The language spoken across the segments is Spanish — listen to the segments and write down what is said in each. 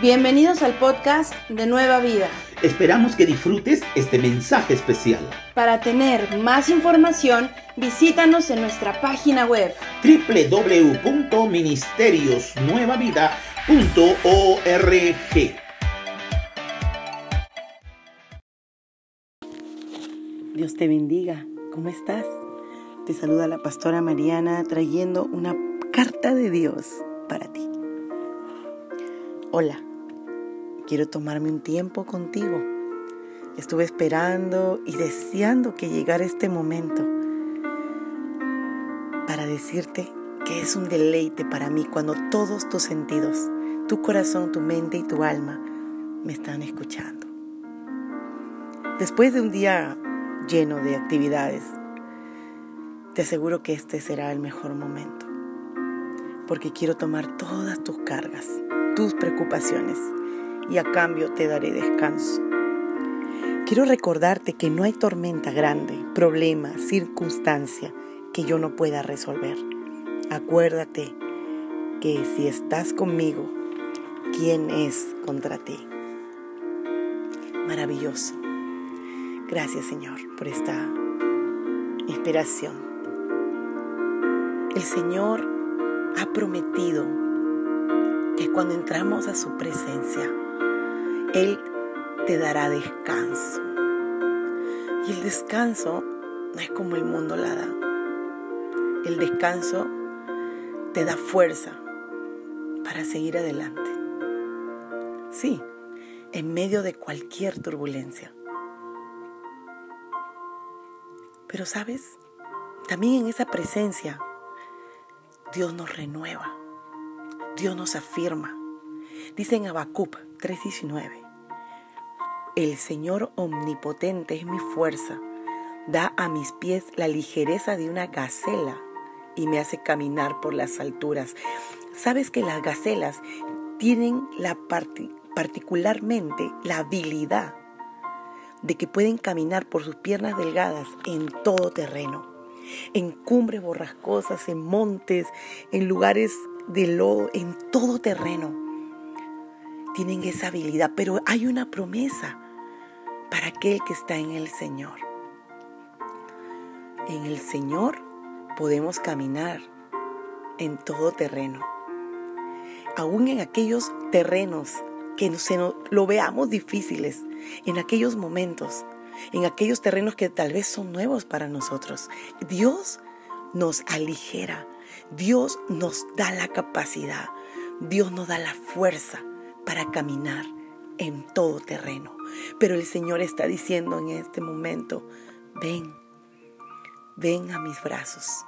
Bienvenidos al podcast de Nueva Vida. Esperamos que disfrutes este mensaje especial. Para tener más información, visítanos en nuestra página web www.ministeriosnuevavida.org. Dios te bendiga. ¿Cómo estás? Te saluda la pastora Mariana trayendo una carta de Dios para ti. Hola, Quiero tomarme un tiempo contigo. Estuve esperando y deseando que llegara este momento para decirte que es un deleite para mí cuando todos tus sentidos, tu corazón, tu mente y tu alma me están escuchando. Después de un día lleno de actividades, te aseguro que este será el mejor momento, porque quiero tomar todas tus cargas, tus preocupaciones y a cambio te daré descanso. Quiero recordarte que no hay tormenta grande, problema, circunstancia que yo no pueda resolver. Acuérdate que si estás conmigo, ¿quién es contra ti? Maravilloso. Gracias Señor por esta inspiración. El Señor ha prometido que cuando entramos a su presencia, él te dará descanso. Y el descanso no es como el mundo la da. El descanso te da fuerza para seguir adelante. Sí, en medio de cualquier turbulencia. Pero sabes, también en esa presencia Dios nos renueva, Dios nos afirma. Dice en Habacuc 3:19, el Señor omnipotente es mi fuerza, da a mis pies la ligereza de una gacela y me hace caminar por las alturas. Sabes que las gacelas tienen la particularmente la habilidad de que pueden caminar por sus piernas delgadas en todo terreno, en cumbres borrascosas, en montes, en lugares de lodo, en todo terreno. Tienen esa habilidad, pero hay una promesa para aquel que está en el Señor. En el Señor podemos caminar en todo terreno, aún en aquellos terrenos que se lo veamos difíciles, en aquellos momentos, en aquellos terrenos que tal vez son nuevos para nosotros. Dios nos aligera, Dios nos da la capacidad, Dios nos da la fuerza para caminar en todo terreno. Pero el Señor está diciendo en este momento, ven, ven a mis brazos,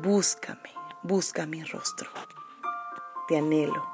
búscame, busca mi rostro. Te anhelo,